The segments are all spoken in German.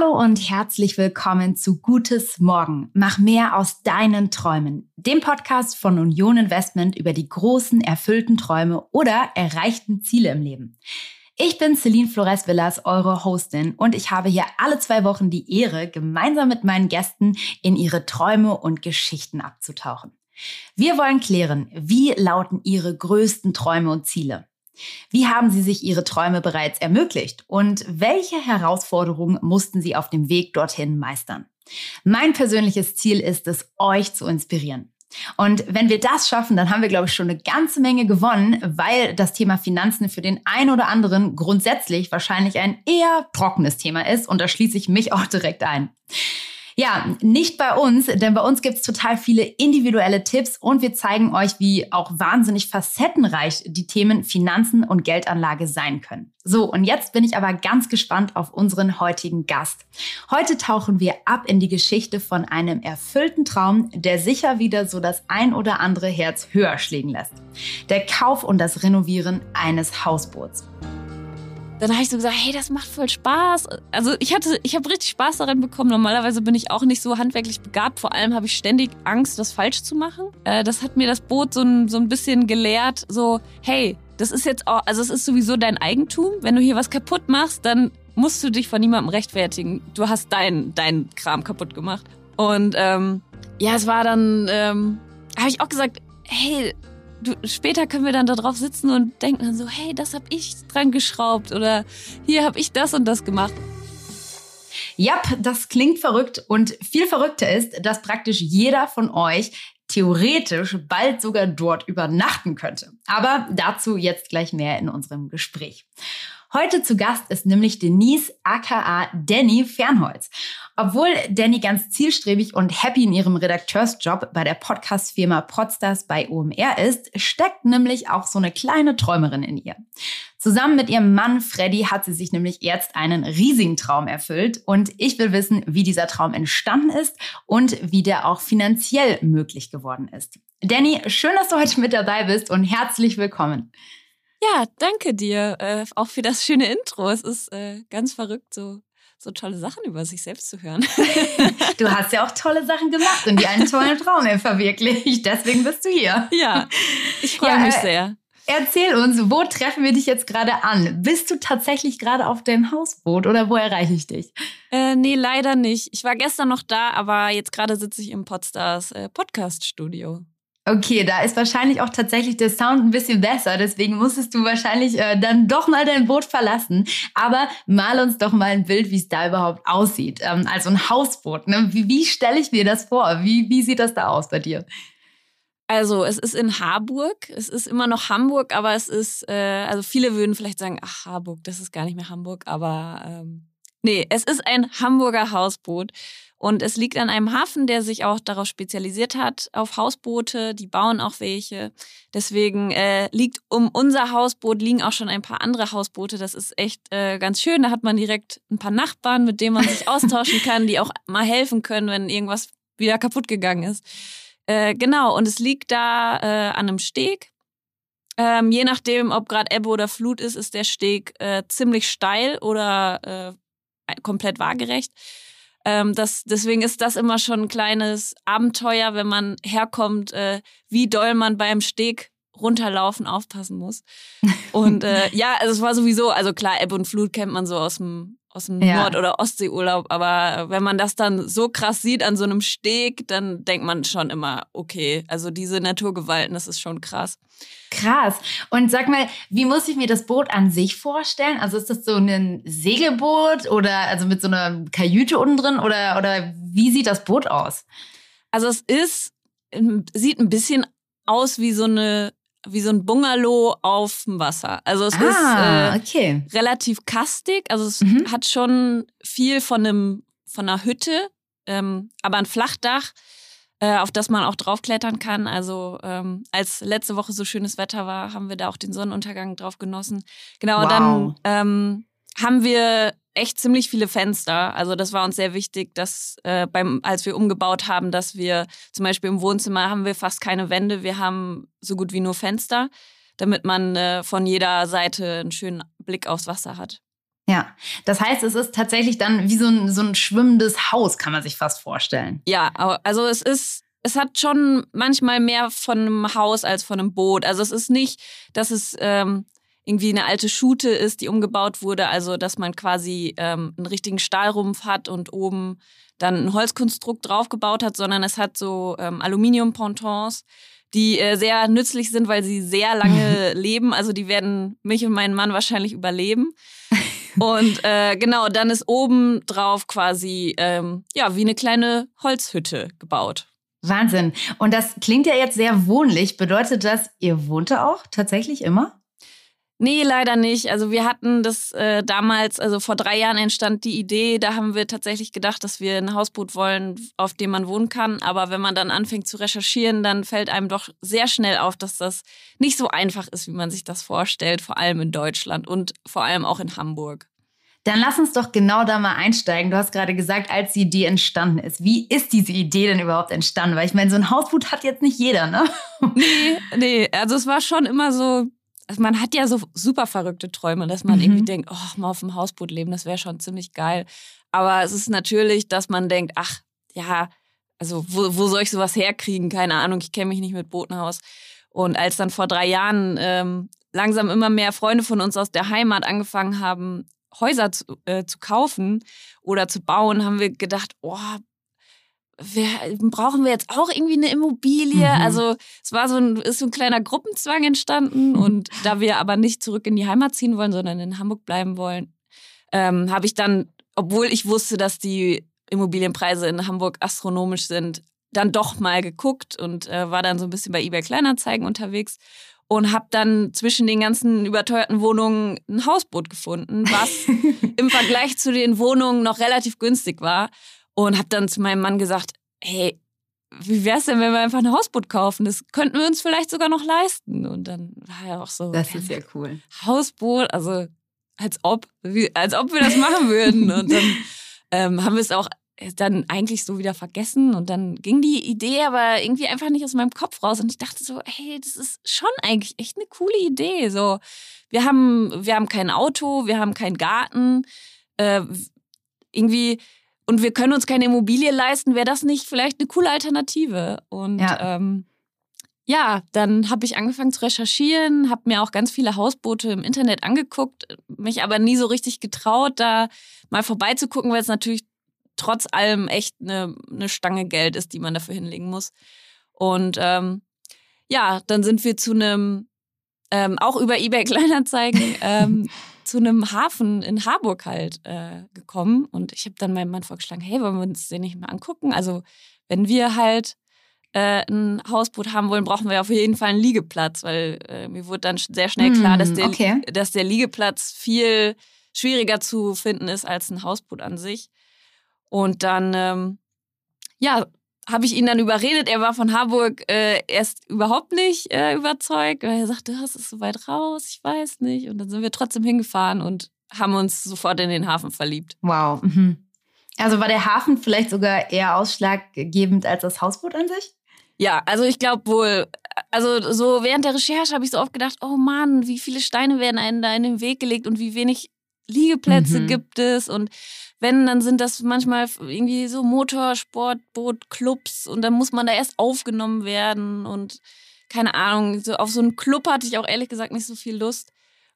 Hallo und herzlich willkommen zu Gutes Morgen. Mach mehr aus deinen Träumen. Dem Podcast von Union Investment über die großen, erfüllten Träume oder erreichten Ziele im Leben. Ich bin Celine Flores Villas, eure Hostin, und ich habe hier alle zwei Wochen die Ehre, gemeinsam mit meinen Gästen in ihre Träume und Geschichten abzutauchen. Wir wollen klären, wie lauten ihre größten Träume und Ziele? Wie haben Sie sich Ihre Träume bereits ermöglicht und welche Herausforderungen mussten Sie auf dem Weg dorthin meistern? Mein persönliches Ziel ist es, euch zu inspirieren. Und wenn wir das schaffen, dann haben wir, glaube ich, schon eine ganze Menge gewonnen, weil das Thema Finanzen für den einen oder anderen grundsätzlich wahrscheinlich ein eher trockenes Thema ist. Und da schließe ich mich auch direkt ein. Ja, nicht bei uns, denn bei uns gibt's total viele individuelle Tipps und wir zeigen euch, wie auch wahnsinnig facettenreich die Themen Finanzen und Geldanlage sein können. So, und jetzt bin ich aber ganz gespannt auf unseren heutigen Gast. Heute tauchen wir ab in die Geschichte von einem erfüllten Traum, der sicher wieder so das ein oder andere Herz höher schlägen lässt. Der Kauf und das Renovieren eines Hausboots dann habe ich so gesagt, hey, das macht voll Spaß. Also ich hatte, ich habe richtig Spaß daran bekommen. Normalerweise bin ich auch nicht so handwerklich begabt. Vor allem habe ich ständig Angst, das falsch zu machen. Äh, das hat mir das Boot so ein, so ein bisschen gelehrt, so, hey, das ist jetzt auch, also es ist sowieso dein Eigentum. Wenn du hier was kaputt machst, dann musst du dich von niemandem rechtfertigen. Du hast dein, dein Kram kaputt gemacht. Und ähm, ja, es war dann, ähm, habe ich auch gesagt, hey, du, später können wir dann da drauf sitzen und denken dann so, hey, das habe ich dran geschraubt oder hier habe ich das und das gemacht. Ja, das klingt verrückt und viel verrückter ist, dass praktisch jeder von euch theoretisch bald sogar dort übernachten könnte. Aber dazu jetzt gleich mehr in unserem Gespräch. Heute zu Gast ist nämlich Denise aka Danny Fernholz. Obwohl Danny ganz zielstrebig und happy in ihrem Redakteursjob bei der Podcast-Firma Podstars bei OMR ist, steckt nämlich auch so eine kleine Träumerin in ihr. Zusammen mit ihrem Mann Freddy hat sie sich nämlich jetzt einen riesigen Traum erfüllt und ich will wissen, wie dieser Traum entstanden ist und wie der auch finanziell möglich geworden ist. Danny, schön, dass du heute mit dabei bist und herzlich willkommen. Ja, danke dir äh, auch für das schöne Intro. Es ist äh, ganz verrückt, so, so tolle Sachen über sich selbst zu hören. du hast ja auch tolle Sachen gemacht und dir einen tollen Traum verwirklicht. Deswegen bist du hier. Ja, ich freue ja, mich äh, sehr. Erzähl uns, wo treffen wir dich jetzt gerade an? Bist du tatsächlich gerade auf dem Hausboot oder wo erreiche ich dich? Äh, nee, leider nicht. Ich war gestern noch da, aber jetzt gerade sitze ich im Podstars äh, Podcast-Studio. Okay, da ist wahrscheinlich auch tatsächlich der Sound ein bisschen besser, deswegen musstest du wahrscheinlich äh, dann doch mal dein Boot verlassen. Aber mal uns doch mal ein Bild, wie es da überhaupt aussieht. Ähm, also ein Hausboot. Ne? Wie, wie stelle ich mir das vor? Wie, wie sieht das da aus bei dir? Also es ist in Harburg, es ist immer noch Hamburg, aber es ist, äh, also viele würden vielleicht sagen, ach Harburg, das ist gar nicht mehr Hamburg, aber ähm, nee, es ist ein Hamburger Hausboot. Und es liegt an einem Hafen, der sich auch darauf spezialisiert hat, auf Hausboote. Die bauen auch welche. Deswegen äh, liegt um unser Hausboot liegen auch schon ein paar andere Hausboote. Das ist echt äh, ganz schön. Da hat man direkt ein paar Nachbarn, mit denen man sich austauschen kann, die auch mal helfen können, wenn irgendwas wieder kaputt gegangen ist. Äh, genau, und es liegt da äh, an einem Steg. Ähm, je nachdem, ob gerade Ebbe oder Flut ist, ist der Steg äh, ziemlich steil oder äh, komplett waagerecht. Ähm, das, deswegen ist das immer schon ein kleines Abenteuer, wenn man herkommt, äh, wie doll man beim Steg runterlaufen aufpassen muss. Und äh, ja, also es war sowieso, also klar, Ebbe und Flut kennt man so aus dem aus dem ja. Nord- oder Ostseeurlaub, aber wenn man das dann so krass sieht an so einem Steg, dann denkt man schon immer, okay, also diese Naturgewalten, das ist schon krass. Krass. Und sag mal, wie muss ich mir das Boot an sich vorstellen? Also ist das so ein Segelboot oder also mit so einer Kajüte unten drin oder, oder wie sieht das Boot aus? Also es ist, sieht ein bisschen aus wie so eine wie so ein Bungalow auf dem Wasser. Also es ah, ist äh, okay. relativ kastig, also es mhm. hat schon viel von einem von einer Hütte, ähm, aber ein Flachdach, äh, auf das man auch draufklettern kann. Also ähm, als letzte Woche so schönes Wetter war, haben wir da auch den Sonnenuntergang drauf genossen. Genau, wow. dann ähm, haben wir echt ziemlich viele Fenster. Also das war uns sehr wichtig, dass äh, beim, als wir umgebaut haben, dass wir zum Beispiel im Wohnzimmer haben wir fast keine Wände, wir haben so gut wie nur Fenster, damit man äh, von jeder Seite einen schönen Blick aufs Wasser hat. Ja, das heißt, es ist tatsächlich dann wie so ein, so ein schwimmendes Haus, kann man sich fast vorstellen. Ja, also es ist, es hat schon manchmal mehr von einem Haus als von einem Boot. Also es ist nicht, dass es ähm, irgendwie eine alte Schute ist, die umgebaut wurde, also dass man quasi ähm, einen richtigen Stahlrumpf hat und oben dann ein Holzkonstrukt draufgebaut hat, sondern es hat so ähm, Aluminium-Pontons, die äh, sehr nützlich sind, weil sie sehr lange leben. Also die werden mich und meinen Mann wahrscheinlich überleben. Und äh, genau, dann ist oben drauf quasi ähm, ja wie eine kleine Holzhütte gebaut. Wahnsinn. Und das klingt ja jetzt sehr wohnlich. Bedeutet das, ihr wohnt da auch tatsächlich immer? Nee, leider nicht. Also wir hatten das äh, damals, also vor drei Jahren entstand die Idee, da haben wir tatsächlich gedacht, dass wir ein Hausboot wollen, auf dem man wohnen kann. Aber wenn man dann anfängt zu recherchieren, dann fällt einem doch sehr schnell auf, dass das nicht so einfach ist, wie man sich das vorstellt, vor allem in Deutschland und vor allem auch in Hamburg. Dann lass uns doch genau da mal einsteigen. Du hast gerade gesagt, als die Idee entstanden ist. Wie ist diese Idee denn überhaupt entstanden? Weil ich meine, so ein Hausboot hat jetzt nicht jeder, ne? Nee, nee. Also es war schon immer so, also man hat ja so super verrückte Träume, dass man mhm. irgendwie denkt, oh, mal auf dem Hausboot leben, das wäre schon ziemlich geil. Aber es ist natürlich, dass man denkt, ach, ja, also wo, wo soll ich sowas herkriegen? Keine Ahnung, ich kenne mich nicht mit Booten aus. Und als dann vor drei Jahren ähm, langsam immer mehr Freunde von uns aus der Heimat angefangen haben, Häuser zu, äh, zu kaufen oder zu bauen, haben wir gedacht, oh, wir, brauchen wir jetzt auch irgendwie eine Immobilie? Mhm. Also es war so ein, ist so ein kleiner Gruppenzwang entstanden mhm. und da wir aber nicht zurück in die Heimat ziehen wollen, sondern in Hamburg bleiben wollen, ähm, habe ich dann, obwohl ich wusste, dass die Immobilienpreise in Hamburg astronomisch sind, dann doch mal geguckt und äh, war dann so ein bisschen bei eBay Kleinanzeigen unterwegs und habe dann zwischen den ganzen überteuerten Wohnungen ein Hausboot gefunden, was im Vergleich zu den Wohnungen noch relativ günstig war und habe dann zu meinem Mann gesagt, hey, wie wär's denn, wenn wir einfach ein Hausboot kaufen? Das könnten wir uns vielleicht sogar noch leisten. Und dann war er auch so. Das ist ja cool. Hausboot, also als ob, wie, als ob wir das machen würden. Und dann ähm, haben wir es auch dann eigentlich so wieder vergessen und dann ging die Idee aber irgendwie einfach nicht aus meinem Kopf raus und ich dachte so, hey, das ist schon eigentlich echt eine coole Idee. So, wir haben, wir haben kein Auto, wir haben keinen Garten, äh, irgendwie und wir können uns keine Immobilie leisten, wäre das nicht vielleicht eine coole Alternative? Und ja, ähm, ja dann habe ich angefangen zu recherchieren, habe mir auch ganz viele Hausboote im Internet angeguckt, mich aber nie so richtig getraut, da mal vorbeizugucken, weil es natürlich trotz allem echt eine, eine Stange Geld ist, die man dafür hinlegen muss. Und ähm, ja, dann sind wir zu einem, ähm, auch über eBay Kleinanzeigen, ähm, zu einem Hafen in Harburg halt äh, gekommen und ich habe dann meinem Mann vorgeschlagen, hey, wollen wir uns den nicht mal angucken? Also wenn wir halt äh, ein Hausboot haben wollen, brauchen wir auf jeden Fall einen Liegeplatz, weil äh, mir wurde dann sehr schnell klar, dass hm, der, okay. dass der Liegeplatz viel schwieriger zu finden ist als ein Hausboot an sich. Und dann, ähm, ja, habe ich ihn dann überredet. Er war von Harburg äh, erst überhaupt nicht äh, überzeugt. Er sagte, das ist so weit raus, ich weiß nicht. Und dann sind wir trotzdem hingefahren und haben uns sofort in den Hafen verliebt. Wow. Mhm. Also war der Hafen vielleicht sogar eher ausschlaggebend als das Hausboot an sich? Ja, also ich glaube wohl, also so während der Recherche habe ich so oft gedacht, oh Mann, wie viele Steine werden einem da in den Weg gelegt und wie wenig Liegeplätze mhm. gibt es und wenn, dann sind das manchmal irgendwie so Motorsportbootclubs und dann muss man da erst aufgenommen werden und keine Ahnung, so auf so einen Club hatte ich auch ehrlich gesagt nicht so viel Lust.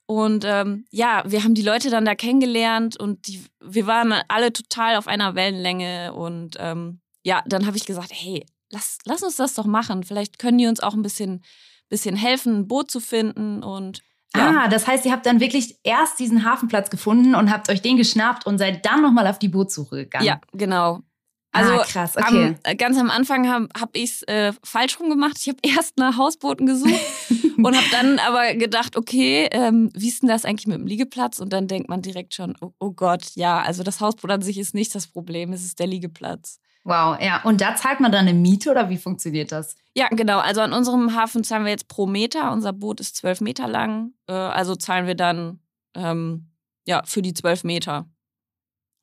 Und ähm, ja, wir haben die Leute dann da kennengelernt und die, wir waren alle total auf einer Wellenlänge. Und ähm, ja, dann habe ich gesagt, hey, lass, lass uns das doch machen. Vielleicht können die uns auch ein bisschen, bisschen helfen, ein Boot zu finden. Und ja. Ah, das heißt, ihr habt dann wirklich erst diesen Hafenplatz gefunden und habt euch den geschnappt und seid dann nochmal auf die Bootsuche gegangen. Ja, genau. Also ah, krass, okay. Am, äh, ganz am Anfang habe hab ich es äh, falsch rum gemacht. Ich habe erst nach Hausbooten gesucht und habe dann aber gedacht, okay, ähm, wie ist denn das eigentlich mit dem Liegeplatz? Und dann denkt man direkt schon, oh, oh Gott, ja, also das Hausboot an sich ist nicht das Problem, es ist der Liegeplatz. Wow, ja. Und da zahlt man dann eine Miete oder wie funktioniert das? Ja, genau. Also an unserem Hafen zahlen wir jetzt pro Meter. Unser Boot ist zwölf Meter lang. Äh, also zahlen wir dann ähm, ja für die zwölf Meter.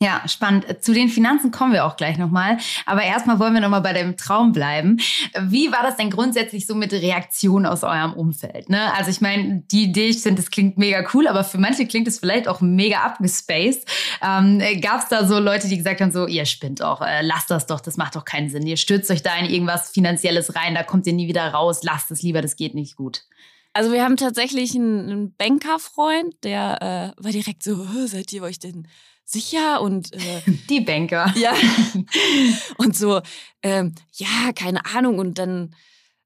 Ja, spannend. Zu den Finanzen kommen wir auch gleich nochmal. Aber erstmal wollen wir nochmal bei dem Traum bleiben. Wie war das denn grundsätzlich so mit Reaktionen aus eurem Umfeld? Ne? Also ich meine, die Idee, ich finde, das klingt mega cool, aber für manche klingt es vielleicht auch mega abgespaced. Ähm, Gab es da so Leute, die gesagt haben, so, ihr spinnt auch, äh, lasst das doch, das macht doch keinen Sinn. Ihr stürzt euch da in irgendwas Finanzielles rein, da kommt ihr nie wieder raus, lasst es lieber, das geht nicht gut. Also wir haben tatsächlich einen, einen Bankerfreund, der äh, war direkt so, seid ihr euch denn sicher und äh, die Banker. Ja. und so, ähm, ja, keine Ahnung. Und dann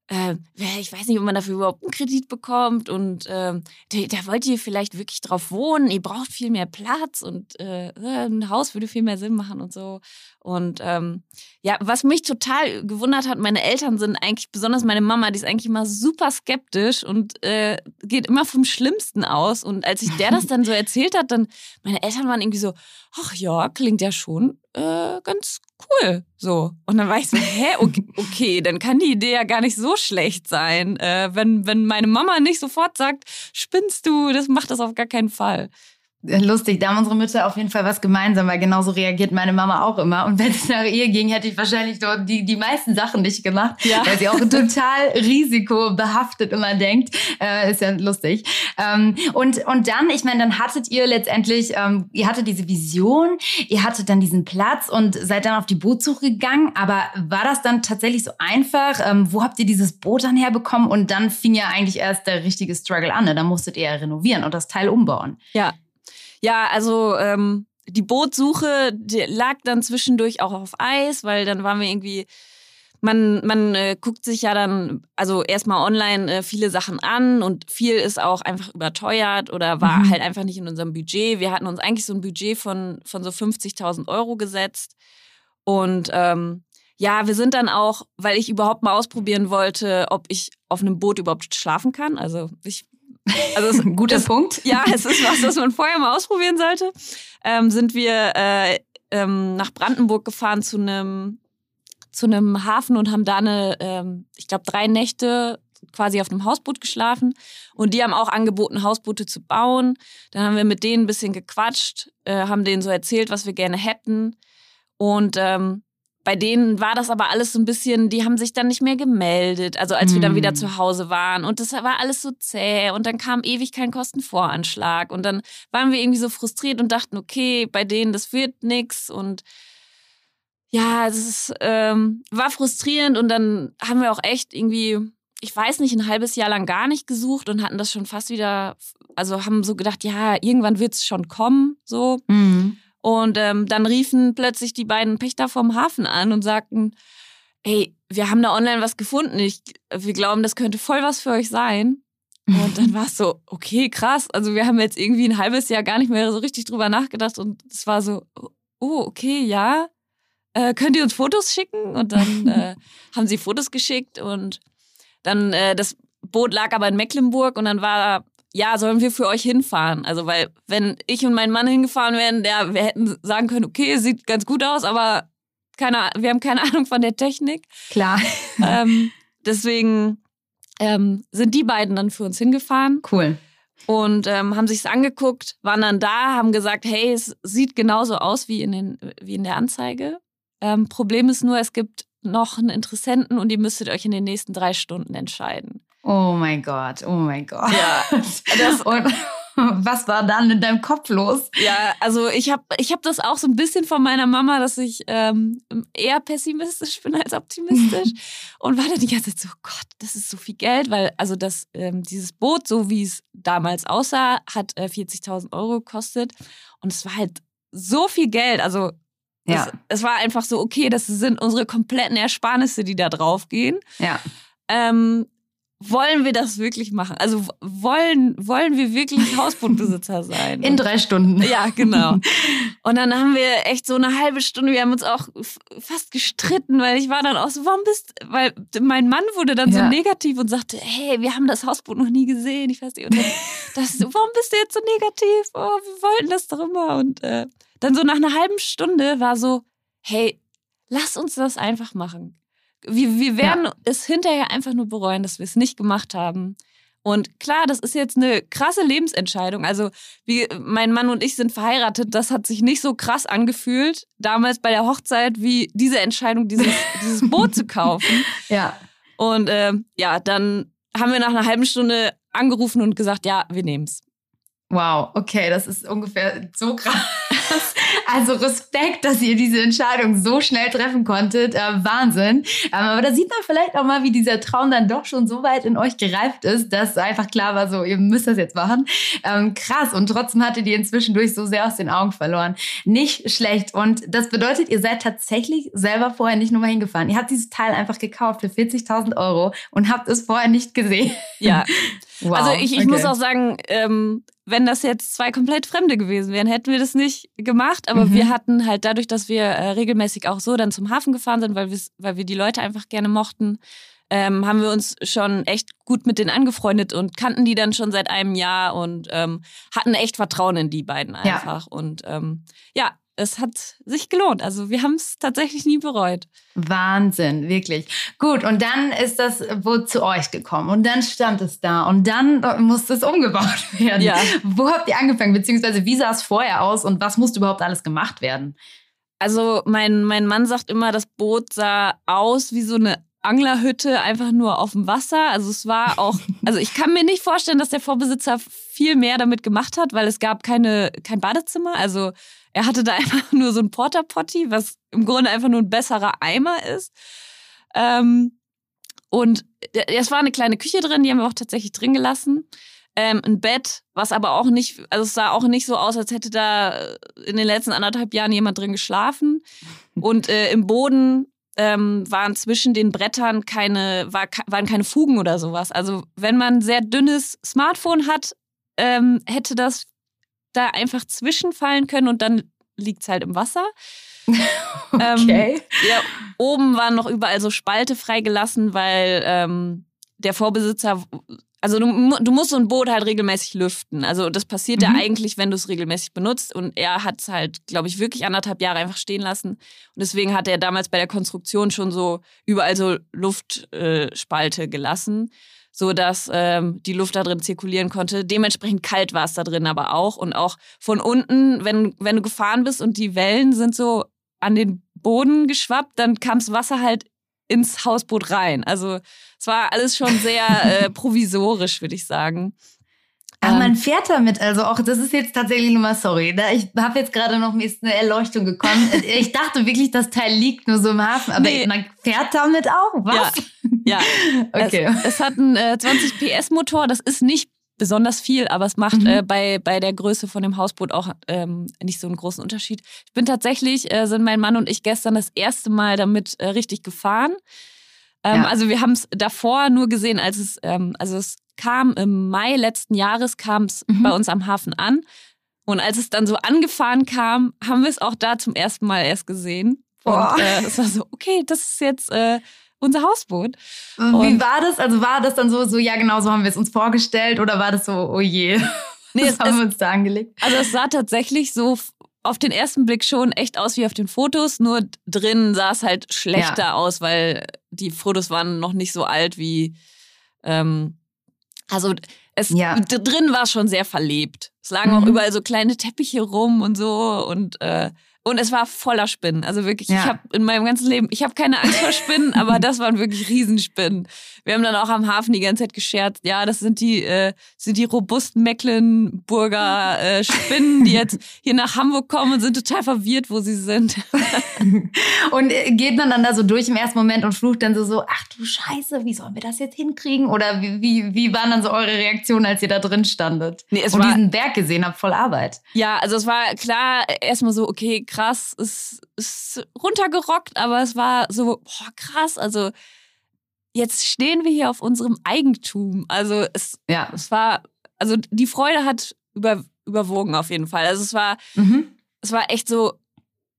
äh, ich weiß nicht, ob man dafür überhaupt einen Kredit bekommt und äh, da, da, wollt ihr vielleicht wirklich drauf wohnen, ihr braucht viel mehr Platz und äh, ein Haus würde viel mehr Sinn machen und so. Und ähm, ja, was mich total gewundert hat, meine Eltern sind eigentlich, besonders meine Mama, die ist eigentlich immer super skeptisch und äh, geht immer vom Schlimmsten aus. Und als ich der das dann so erzählt hat, dann, meine Eltern waren irgendwie so, ach ja, klingt ja schon äh, ganz cool. So. Und dann war ich so, hä, okay, okay, dann kann die Idee ja gar nicht so schlecht sein. Äh, wenn, wenn meine Mama nicht sofort sagt, spinnst du, das macht das auf gar keinen Fall. Lustig, da haben unsere Mütter auf jeden Fall was gemeinsam, weil genauso reagiert meine Mama auch immer. Und wenn es nach ihr ging, hätte ich wahrscheinlich dort die, die meisten Sachen nicht gemacht, ja. weil sie auch total risikobehaftet immer denkt. Äh, ist ja lustig. Ähm, und, und dann, ich meine, dann hattet ihr letztendlich, ähm, ihr hattet diese Vision, ihr hattet dann diesen Platz und seid dann auf die Bootsuche gegangen. Aber war das dann tatsächlich so einfach? Ähm, wo habt ihr dieses Boot dann herbekommen? Und dann fing ja eigentlich erst der richtige Struggle an. Ne? Da musstet ihr ja renovieren und das Teil umbauen. Ja, ja, also ähm, die Bootsuche die lag dann zwischendurch auch auf Eis, weil dann waren wir irgendwie man, man äh, guckt sich ja dann, also erstmal online äh, viele Sachen an und viel ist auch einfach überteuert oder war mhm. halt einfach nicht in unserem Budget. Wir hatten uns eigentlich so ein Budget von, von so 50.000 Euro gesetzt. Und ähm, ja, wir sind dann auch, weil ich überhaupt mal ausprobieren wollte, ob ich auf einem Boot überhaupt schlafen kann. Also ich also es, ein guter Punkt. Ja, es ist was, was man vorher mal ausprobieren sollte. Ähm, sind wir äh, ähm, nach Brandenburg gefahren zu einem zu einem Hafen und haben da eine, ähm, ich glaube, drei Nächte quasi auf einem Hausboot geschlafen. Und die haben auch angeboten, Hausboote zu bauen. Dann haben wir mit denen ein bisschen gequatscht, äh, haben denen so erzählt, was wir gerne hätten. Und ähm, bei denen war das aber alles so ein bisschen, die haben sich dann nicht mehr gemeldet, also als mm. wir dann wieder hm. zu Hause waren. Und das war alles so zäh und dann kam ewig kein Kostenvoranschlag. Und dann waren wir irgendwie so frustriert und dachten, okay, bei denen, das wird nix. Und ja, es ähm, war frustrierend und dann haben wir auch echt irgendwie, ich weiß nicht, ein halbes Jahr lang gar nicht gesucht und hatten das schon fast wieder, also haben so gedacht, ja, irgendwann wird es schon kommen, so. Mm. Und ähm, dann riefen plötzlich die beiden Pächter vom Hafen an und sagten, ey, wir haben da online was gefunden. Ich, wir glauben, das könnte voll was für euch sein. Und dann war es so, okay, krass. Also wir haben jetzt irgendwie ein halbes Jahr gar nicht mehr so richtig drüber nachgedacht und es war so, oh, okay, ja. Äh, könnt ihr uns Fotos schicken? Und dann äh, haben sie Fotos geschickt und dann äh, das Boot lag aber in Mecklenburg und dann war ja, sollen wir für euch hinfahren? Also, weil, wenn ich und mein Mann hingefahren wären, der, wir hätten sagen können, okay, sieht ganz gut aus, aber keine, wir haben keine Ahnung von der Technik. Klar. Ähm, deswegen ähm, sind die beiden dann für uns hingefahren. Cool. Und ähm, haben sich's angeguckt, waren dann da, haben gesagt, hey, es sieht genauso aus wie in, den, wie in der Anzeige. Ähm, Problem ist nur, es gibt noch einen Interessenten und ihr müsstet euch in den nächsten drei Stunden entscheiden. Oh mein Gott, oh mein Gott. Ja. Das, und was war dann in deinem Kopf los? Ja, also ich habe ich hab das auch so ein bisschen von meiner Mama, dass ich ähm, eher pessimistisch bin als optimistisch. und war dann die ganze Zeit so, Gott, das ist so viel Geld, weil also das, ähm, dieses Boot, so wie es damals aussah, hat äh, 40.000 Euro gekostet. Und es war halt so viel Geld. Also ja. es, es war einfach so, okay, das sind unsere kompletten Ersparnisse, die da draufgehen. Ja. Ähm, wollen wir das wirklich machen? Also wollen, wollen wir wirklich Hausbootbesitzer sein? In drei Stunden. Ja, genau. Und dann haben wir echt so eine halbe Stunde, wir haben uns auch fast gestritten, weil ich war dann auch so, warum bist, weil mein Mann wurde dann ja. so negativ und sagte, hey, wir haben das Hausboot noch nie gesehen, ich weiß nicht. Und dann, das, warum bist du jetzt so negativ? Oh, wir wollten das doch immer. Und äh, dann so nach einer halben Stunde war so, hey, lass uns das einfach machen wir, wir werden ja. es hinterher einfach nur bereuen, dass wir es nicht gemacht haben. Und klar, das ist jetzt eine krasse Lebensentscheidung. Also, wie mein Mann und ich sind verheiratet, das hat sich nicht so krass angefühlt, damals bei der Hochzeit, wie diese Entscheidung, dieses, dieses Boot zu kaufen. Ja. Und äh, ja, dann haben wir nach einer halben Stunde angerufen und gesagt, ja, wir nehmen's. Wow, okay, das ist ungefähr so krass. Also Respekt, dass ihr diese Entscheidung so schnell treffen konntet. Äh, Wahnsinn. Ähm, aber da sieht man vielleicht auch mal, wie dieser Traum dann doch schon so weit in euch gereift ist, dass einfach klar war, so, ihr müsst das jetzt machen. Ähm, krass. Und trotzdem hattet ihr inzwischen durch so sehr aus den Augen verloren. Nicht schlecht. Und das bedeutet, ihr seid tatsächlich selber vorher nicht nochmal hingefahren. Ihr habt dieses Teil einfach gekauft für 40.000 Euro und habt es vorher nicht gesehen. Ja. Wow, also ich, ich okay. muss auch sagen, ähm, wenn das jetzt zwei komplett Fremde gewesen wären, hätten wir das nicht gemacht. Aber mhm. wir hatten halt dadurch, dass wir äh, regelmäßig auch so dann zum Hafen gefahren sind, weil, weil wir die Leute einfach gerne mochten, ähm, haben wir uns schon echt gut mit denen angefreundet und kannten die dann schon seit einem Jahr und ähm, hatten echt Vertrauen in die beiden einfach. Ja. Und ähm, ja, es hat sich gelohnt. Also wir haben es tatsächlich nie bereut. Wahnsinn, wirklich. Gut, und dann ist das Boot zu euch gekommen und dann stand es da und dann musste es umgebaut werden. Ja. Wo habt ihr angefangen, beziehungsweise wie sah es vorher aus und was musste überhaupt alles gemacht werden? Also mein, mein Mann sagt immer, das Boot sah aus wie so eine Anglerhütte einfach nur auf dem Wasser. Also es war auch, also ich kann mir nicht vorstellen, dass der Vorbesitzer viel mehr damit gemacht hat, weil es gab keine, kein Badezimmer. Also er hatte da einfach nur so ein Porta Potty, was im Grunde einfach nur ein besserer Eimer ist. Ähm, und es war eine kleine Küche drin, die haben wir auch tatsächlich drin gelassen. Ähm, ein Bett, was aber auch nicht, also es sah auch nicht so aus, als hätte da in den letzten anderthalb Jahren jemand drin geschlafen. Und äh, im Boden ähm, waren zwischen den Brettern keine, war, waren keine Fugen oder sowas. Also wenn man ein sehr dünnes Smartphone hat, ähm, hätte das da einfach zwischenfallen können und dann liegt es halt im Wasser. okay. Ähm, ja, oben waren noch überall so Spalte freigelassen, weil ähm, der Vorbesitzer, also du, du, musst so ein Boot halt regelmäßig lüften. Also das passiert mhm. ja eigentlich, wenn du es regelmäßig benutzt. Und er hat es halt, glaube ich, wirklich anderthalb Jahre einfach stehen lassen. Und deswegen hat er damals bei der Konstruktion schon so überall so Luftspalte äh, gelassen so dass ähm, die Luft da drin zirkulieren konnte. Dementsprechend kalt war es da drin aber auch. Und auch von unten, wenn, wenn du gefahren bist und die Wellen sind so an den Boden geschwappt, dann kam das Wasser halt ins Hausboot rein. Also es war alles schon sehr äh, provisorisch, würde ich sagen. Ach, man ähm. fährt damit also auch, das ist jetzt tatsächlich nur mal sorry. Ne? Ich habe jetzt gerade noch, mir eine Erleuchtung gekommen. ich dachte wirklich, das Teil liegt nur so im Hafen, aber nee. man fährt damit auch, was? Ja, ja. okay. Es, es, hat einen äh, 20 PS Motor, das ist nicht besonders viel, aber es macht mhm. äh, bei, bei der Größe von dem Hausboot auch ähm, nicht so einen großen Unterschied. Ich bin tatsächlich, äh, sind mein Mann und ich gestern das erste Mal damit äh, richtig gefahren. Ähm, ja. Also wir haben es davor nur gesehen, als es, ähm, also es kam im Mai letzten Jahres, kam es mhm. bei uns am Hafen an. Und als es dann so angefahren kam, haben wir es auch da zum ersten Mal erst gesehen. Boah. Und äh, es war so, okay, das ist jetzt äh, unser Hausboot. Und Wie war das? Also war das dann so, so, ja genau, so haben wir es uns vorgestellt oder war das so, oh je, nee, was es, haben wir uns da angelegt? Also es sah tatsächlich so auf den ersten Blick schon echt aus wie auf den Fotos, nur drin sah es halt schlechter ja. aus, weil die Fotos waren noch nicht so alt wie ähm, also es ja. drin war schon sehr verlebt. Es lagen mhm. auch überall so kleine Teppiche rum und so und äh, und es war voller Spinnen. Also wirklich, ja. ich habe in meinem ganzen Leben, ich habe keine Angst vor Spinnen, aber das waren wirklich Riesenspinnen. Wir haben dann auch am Hafen die ganze Zeit gescherzt, ja, das sind die, äh, sind die robusten Mecklenburger äh, Spinnen, die jetzt hier nach Hamburg kommen und sind total verwirrt, wo sie sind. und äh, geht man dann da so durch im ersten Moment und flucht dann so, so, ach du Scheiße, wie sollen wir das jetzt hinkriegen? Oder wie, wie, wie waren dann so eure Reaktionen, als ihr da drin standet? Nee, es und war, diesen Berg gesehen habt, voll Arbeit. Ja, also es war klar, erstmal so, okay, krass, es ist runtergerockt, aber es war so, boah, krass, also jetzt stehen wir hier auf unserem Eigentum. Also es, ja. es war, also die Freude hat über, überwogen auf jeden Fall. Also es war, mhm. es war echt so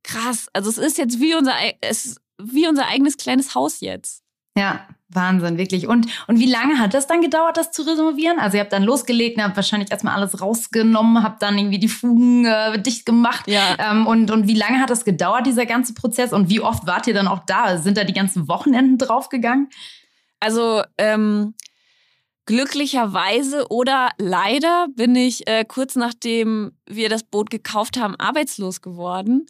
krass. Also es ist jetzt wie unser, es wie unser eigenes kleines Haus jetzt. Ja, Wahnsinn, wirklich. Und, und wie lange hat das dann gedauert, das zu renovieren? Also ihr habt dann losgelegt, habt wahrscheinlich erstmal alles rausgenommen, habt dann irgendwie die Fugen äh, dicht gemacht. Ja. Ähm, und, und wie lange hat das gedauert, dieser ganze Prozess? Und wie oft wart ihr dann auch da? Sind da die ganzen Wochenenden draufgegangen? Also, ähm, glücklicherweise oder leider bin ich äh, kurz nachdem wir das Boot gekauft haben, arbeitslos geworden.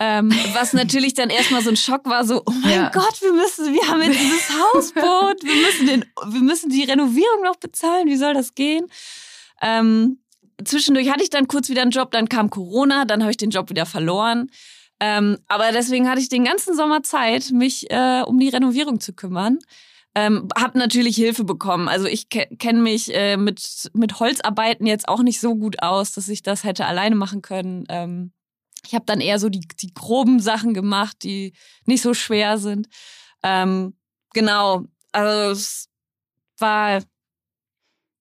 Ähm, was natürlich dann erstmal so ein Schock war, so, oh mein ja. Gott, wir müssen, wir haben jetzt dieses Hausboot, wir müssen, den, wir müssen die Renovierung noch bezahlen, wie soll das gehen? Ähm, zwischendurch hatte ich dann kurz wieder einen Job, dann kam Corona, dann habe ich den Job wieder verloren. Ähm, aber deswegen hatte ich den ganzen Sommer Zeit, mich äh, um die Renovierung zu kümmern. Ähm, hab natürlich Hilfe bekommen. Also ich ke kenne mich äh, mit, mit Holzarbeiten jetzt auch nicht so gut aus, dass ich das hätte alleine machen können. Ähm, ich habe dann eher so die, die groben Sachen gemacht, die nicht so schwer sind. Ähm, genau, also es war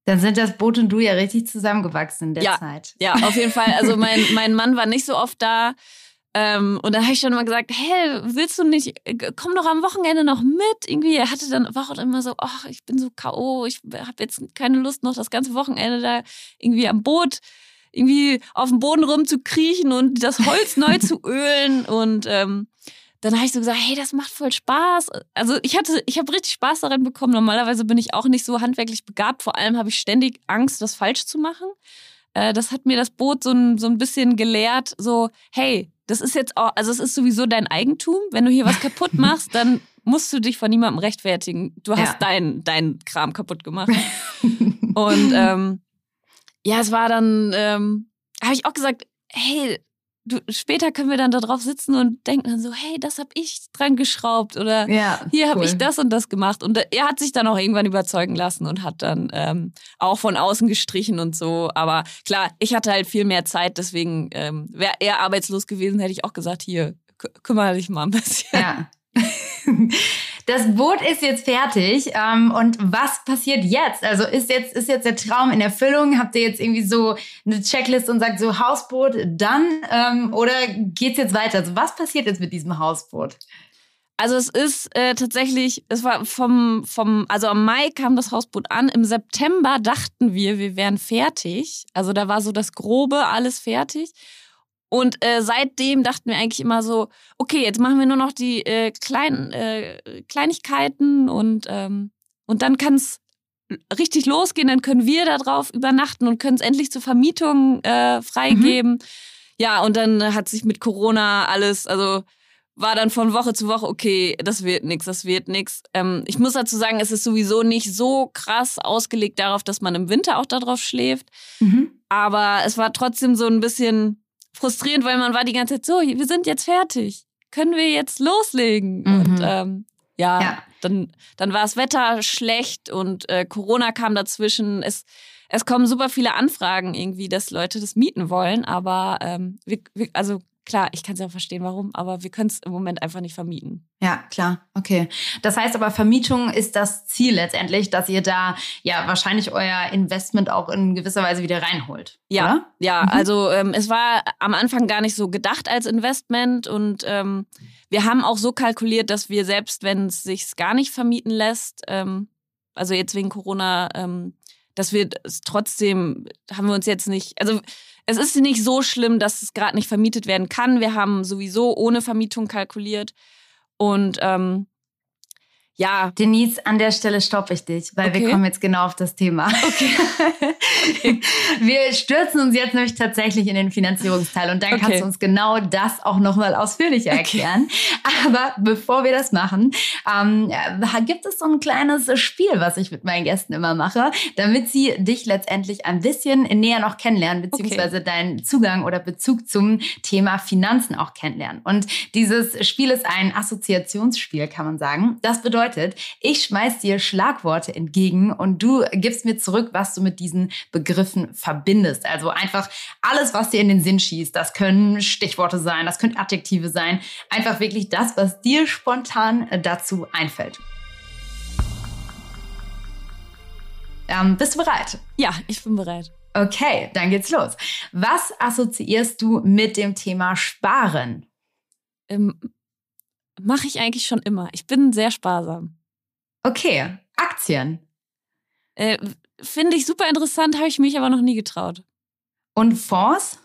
dann sind das Boot und du ja richtig zusammengewachsen in der ja, Zeit. Ja, auf jeden Fall. Also mein, mein Mann war nicht so oft da. Ähm, und dann habe ich schon mal gesagt, hey, willst du nicht, äh, komm doch am Wochenende noch mit? Irgendwie, er hatte dann, war auch immer so, ach, ich bin so K.O., ich habe jetzt keine Lust noch das ganze Wochenende da irgendwie am Boot irgendwie auf dem Boden rumzukriechen und das Holz neu zu ölen und ähm, dann habe ich so gesagt, hey, das macht voll Spaß. Also ich hatte, ich habe richtig Spaß daran bekommen. Normalerweise bin ich auch nicht so handwerklich begabt. Vor allem habe ich ständig Angst, das falsch zu machen. Äh, das hat mir das Boot so ein, so ein bisschen gelehrt, so, hey, das ist jetzt auch, also es ist sowieso dein Eigentum. Wenn du hier was kaputt machst, dann musst du dich von niemandem rechtfertigen. Du hast ja. deinen dein Kram kaputt gemacht. Und ähm, ja, es war dann, ähm, habe ich auch gesagt, hey, du, später können wir dann da drauf sitzen und denken dann so, hey, das habe ich dran geschraubt oder ja, hier habe ich das und das gemacht. Und er hat sich dann auch irgendwann überzeugen lassen und hat dann ähm, auch von außen gestrichen und so. Aber klar, ich hatte halt viel mehr Zeit, deswegen ähm, wäre er arbeitslos gewesen, hätte ich auch gesagt, hier, kümmere dich mal ein bisschen. Ja. Das Boot ist jetzt fertig. Ähm, und was passiert jetzt? Also ist jetzt, ist jetzt der Traum in Erfüllung? Habt ihr jetzt irgendwie so eine Checklist und sagt so Hausboot dann? Ähm, oder geht's jetzt weiter? Also was passiert jetzt mit diesem Hausboot? Also es ist äh, tatsächlich, es war vom, vom, also am Mai kam das Hausboot an. Im September dachten wir, wir wären fertig. Also da war so das Grobe, alles fertig. Und äh, seitdem dachten wir eigentlich immer so, okay, jetzt machen wir nur noch die äh, kleinen äh, Kleinigkeiten und, ähm, und dann kann es richtig losgehen, dann können wir da drauf übernachten und können es endlich zur Vermietung äh, freigeben. Mhm. Ja, und dann hat sich mit Corona alles, also war dann von Woche zu Woche, okay, das wird nix, das wird nix. Ähm, ich muss dazu sagen, es ist sowieso nicht so krass ausgelegt darauf, dass man im Winter auch darauf schläft. Mhm. Aber es war trotzdem so ein bisschen frustrierend, weil man war die ganze Zeit so, wir sind jetzt fertig. Können wir jetzt loslegen? Mhm. Und ähm, ja, ja, dann, dann war das Wetter schlecht und äh, Corona kam dazwischen. Es, es kommen super viele Anfragen irgendwie, dass Leute das mieten wollen, aber ähm, wir, wir, also Klar, ich kann es ja verstehen, warum, aber wir können es im Moment einfach nicht vermieten. Ja, klar. Okay. Das heißt aber, Vermietung ist das Ziel letztendlich, dass ihr da ja wahrscheinlich euer Investment auch in gewisser Weise wieder reinholt. Ja, oder? ja. Mhm. Also ähm, es war am Anfang gar nicht so gedacht als Investment und ähm, wir haben auch so kalkuliert, dass wir selbst, wenn es sich gar nicht vermieten lässt, ähm, also jetzt wegen Corona, ähm, dass wir es trotzdem haben wir uns jetzt nicht, also es ist nicht so schlimm, dass es gerade nicht vermietet werden kann. Wir haben sowieso ohne Vermietung kalkuliert. Und ähm, ja. Denise, an der Stelle stoppe ich dich, weil okay. wir kommen jetzt genau auf das Thema. Okay. wir stürzen uns jetzt nämlich tatsächlich in den Finanzierungsteil und dann okay. kannst du uns genau das auch nochmal ausführlicher erklären. Aber bevor wir das machen, ähm, gibt es so ein kleines Spiel, was ich mit meinen Gästen immer mache, damit sie dich letztendlich ein bisschen näher noch kennenlernen, beziehungsweise deinen Zugang oder Bezug zum Thema Finanzen auch kennenlernen. Und dieses Spiel ist ein Assoziationsspiel, kann man sagen. Das bedeutet, bedeutet, ich schmeiß dir Schlagworte entgegen und du gibst mir zurück, was du mit diesen Begriffen verbindest. Also einfach alles, was dir in den Sinn schießt. Das können Stichworte sein, das können Adjektive sein. Einfach wirklich das, was dir spontan dazu einfällt. Ähm, bist du bereit? Ja, ich bin bereit. Okay, dann geht's los. Was assoziierst du mit dem Thema Sparen? Ähm, Mache ich eigentlich schon immer. Ich bin sehr sparsam. Okay, Aktien. Äh, Finde ich super interessant, habe ich mich aber noch nie getraut. Und Fonds?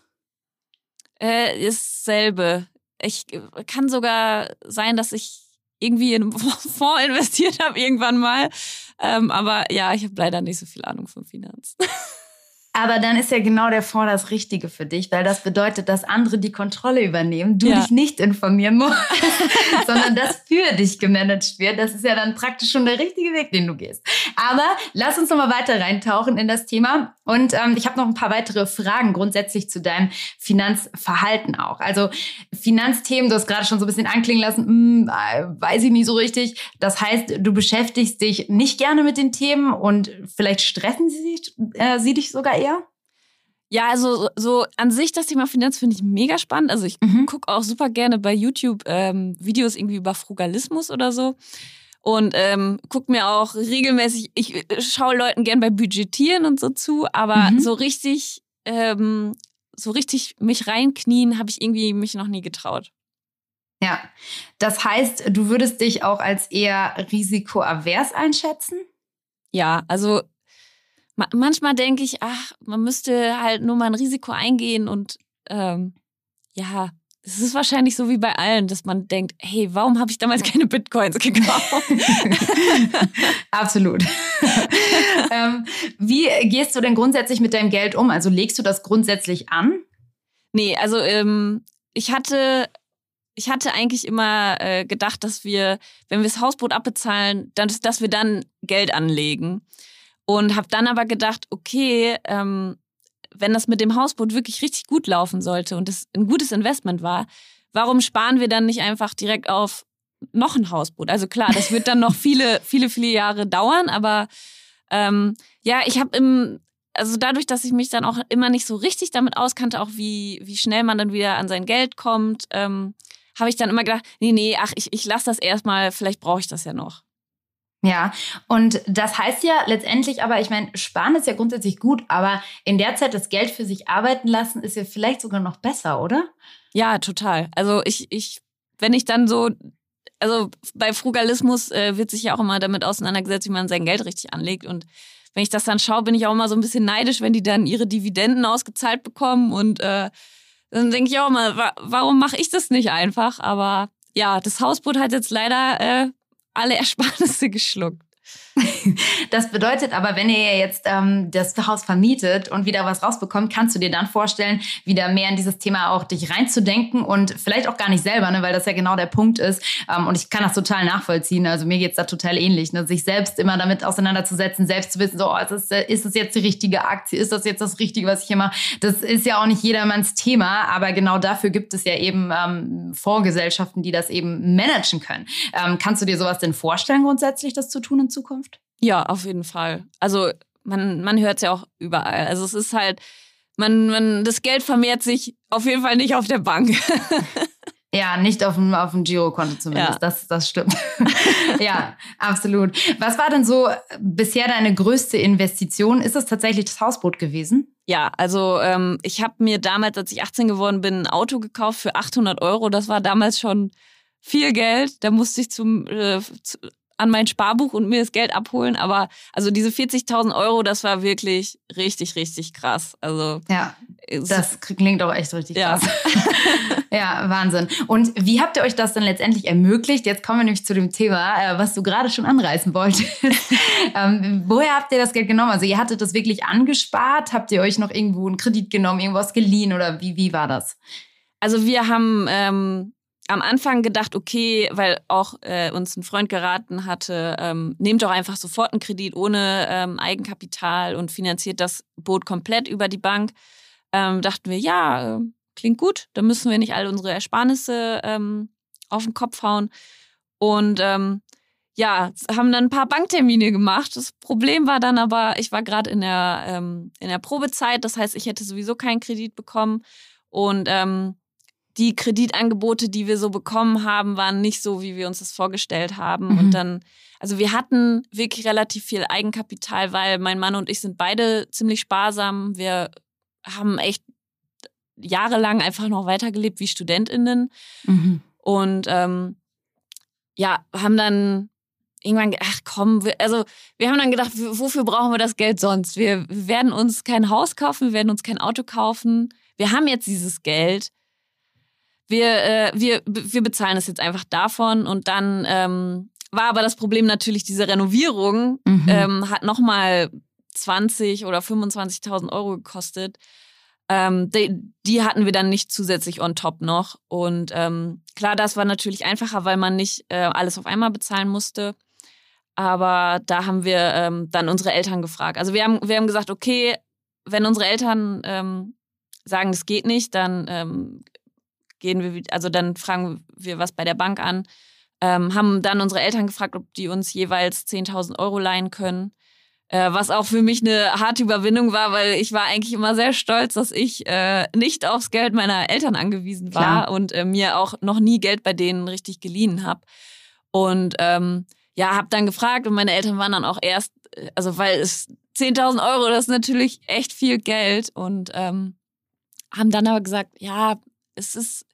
Äh, ist selbe. Ich äh, kann sogar sein, dass ich irgendwie in einen Fonds investiert habe irgendwann mal. Ähm, aber ja, ich habe leider nicht so viel Ahnung von Finanzen. Aber dann ist ja genau der Fonds das Richtige für dich, weil das bedeutet, dass andere die Kontrolle übernehmen, du ja. dich nicht informieren musst, sondern das für dich gemanagt wird. Das ist ja dann praktisch schon der richtige Weg, den du gehst. Aber lass uns noch mal weiter reintauchen in das Thema. Und ähm, ich habe noch ein paar weitere Fragen grundsätzlich zu deinem Finanzverhalten auch. Also Finanzthemen, du hast gerade schon so ein bisschen anklingen lassen, hm, äh, weiß ich nicht so richtig. Das heißt, du beschäftigst dich nicht gerne mit den Themen und vielleicht stressen sie, äh, sie dich sogar eher? Ja, also so an sich das Thema Finanz finde ich mega spannend. Also ich mhm. gucke auch super gerne bei YouTube ähm, Videos irgendwie über Frugalismus oder so. Und ähm, guck mir auch regelmäßig, ich äh, schaue Leuten gern bei Budgetieren und so zu, aber mhm. so richtig, ähm, so richtig mich reinknien, habe ich irgendwie mich noch nie getraut. Ja, das heißt, du würdest dich auch als eher risikoavers einschätzen? Ja, also manchmal denke ich, ach, man müsste halt nur mal ein Risiko eingehen und ähm, ja, es ist wahrscheinlich so wie bei allen, dass man denkt, hey, warum habe ich damals keine Bitcoins gekauft? Absolut. ähm, wie gehst du denn grundsätzlich mit deinem Geld um? Also legst du das grundsätzlich an? Nee, also ähm, ich hatte ich hatte eigentlich immer äh, gedacht, dass wir, wenn wir das Hausboot abbezahlen, dann, dass wir dann Geld anlegen. Und habe dann aber gedacht, okay, ähm, wenn das mit dem Hausboot wirklich richtig gut laufen sollte und es ein gutes Investment war, warum sparen wir dann nicht einfach direkt auf noch ein Hausboot? Also klar, das wird dann noch viele, viele, viele Jahre dauern, aber ähm, ja, ich habe im, also dadurch, dass ich mich dann auch immer nicht so richtig damit auskannte, auch wie, wie schnell man dann wieder an sein Geld kommt, ähm, habe ich dann immer gedacht, nee, nee, ach, ich, ich lasse das erstmal, vielleicht brauche ich das ja noch. Ja, und das heißt ja letztendlich aber, ich meine, sparen ist ja grundsätzlich gut, aber in der Zeit das Geld für sich arbeiten lassen ist ja vielleicht sogar noch besser, oder? Ja, total. Also ich, ich, wenn ich dann so, also bei Frugalismus äh, wird sich ja auch immer damit auseinandergesetzt, wie man sein Geld richtig anlegt. Und wenn ich das dann schaue, bin ich auch immer so ein bisschen neidisch, wenn die dann ihre Dividenden ausgezahlt bekommen. Und äh, dann denke ich auch immer, wa warum mache ich das nicht einfach? Aber ja, das Hausboot hat jetzt leider äh, alle Ersparnisse geschluckt. Das bedeutet aber, wenn ihr jetzt ähm, das Haus vermietet und wieder was rausbekommt, kannst du dir dann vorstellen, wieder mehr in dieses Thema auch dich reinzudenken und vielleicht auch gar nicht selber, ne, weil das ja genau der Punkt ist. Ähm, und ich kann das total nachvollziehen. Also mir geht's da total ähnlich, ne, sich selbst immer damit auseinanderzusetzen, selbst zu wissen, so, oh, ist, es, ist es jetzt die richtige Aktie, ist das jetzt das Richtige, was ich hier mache? Das ist ja auch nicht jedermanns Thema, aber genau dafür gibt es ja eben ähm, Vorgesellschaften, die das eben managen können. Ähm, kannst du dir sowas denn vorstellen, grundsätzlich das zu tun in Zukunft? Ja, auf jeden Fall. Also man, man hört es ja auch überall. Also es ist halt, man, man, das Geld vermehrt sich auf jeden Fall nicht auf der Bank. Ja, nicht auf dem, auf dem Girokonto zumindest. Ja. Das, das stimmt. ja, absolut. Was war denn so bisher deine größte Investition? Ist es tatsächlich das Hausboot gewesen? Ja, also ähm, ich habe mir damals, als ich 18 geworden bin, ein Auto gekauft für 800 Euro. Das war damals schon viel Geld. Da musste ich zum, äh, an mein Sparbuch und mir das Geld abholen. Aber also diese 40.000 Euro, das war wirklich richtig, richtig krass. Also ja, das klingt auch echt richtig krass. Ja. ja, Wahnsinn. Und wie habt ihr euch das dann letztendlich ermöglicht? Jetzt kommen wir nämlich zu dem Thema, äh, was du gerade schon anreißen wolltest. ähm, woher habt ihr das Geld genommen? Also ihr hattet das wirklich angespart? Habt ihr euch noch irgendwo einen Kredit genommen, irgendwas geliehen oder wie, wie war das? Also wir haben ähm, am Anfang gedacht, okay, weil auch äh, uns ein Freund geraten hatte, ähm, nehmt doch einfach sofort einen Kredit ohne ähm, Eigenkapital und finanziert das Boot komplett über die Bank. Ähm, dachten wir, ja, äh, klingt gut, dann müssen wir nicht all unsere Ersparnisse ähm, auf den Kopf hauen. Und ähm, ja, haben dann ein paar Banktermine gemacht. Das Problem war dann aber, ich war gerade in der ähm, in der Probezeit, das heißt, ich hätte sowieso keinen Kredit bekommen und ähm, die Kreditangebote, die wir so bekommen haben, waren nicht so, wie wir uns das vorgestellt haben. Mhm. Und dann, also wir hatten wirklich relativ viel Eigenkapital, weil mein Mann und ich sind beide ziemlich sparsam. Wir haben echt jahrelang einfach noch weitergelebt wie StudentInnen. Mhm. Und ähm, ja, haben dann irgendwann, ach komm, wir, also wir haben dann gedacht, wofür brauchen wir das Geld sonst? Wir, wir werden uns kein Haus kaufen, wir werden uns kein Auto kaufen. Wir haben jetzt dieses Geld wir, äh, wir, wir bezahlen es jetzt einfach davon und dann ähm, war aber das Problem natürlich, diese Renovierung mhm. ähm, hat nochmal 20 oder 25.000 Euro gekostet. Ähm, die, die, hatten wir dann nicht zusätzlich on top noch. Und ähm, klar, das war natürlich einfacher, weil man nicht äh, alles auf einmal bezahlen musste. Aber da haben wir ähm, dann unsere Eltern gefragt. Also wir haben, wir haben gesagt, okay, wenn unsere Eltern ähm, sagen, es geht nicht, dann ähm, gehen wir, also dann fragen wir was bei der Bank an. Ähm, haben dann unsere Eltern gefragt, ob die uns jeweils 10.000 Euro leihen können. Äh, was auch für mich eine harte Überwindung war, weil ich war eigentlich immer sehr stolz, dass ich äh, nicht aufs Geld meiner Eltern angewiesen war Klar. und äh, mir auch noch nie Geld bei denen richtig geliehen habe. Und ähm, ja, habe dann gefragt und meine Eltern waren dann auch erst, äh, also weil es 10.000 Euro, das ist natürlich echt viel Geld und ähm, haben dann aber gesagt, ja, es ist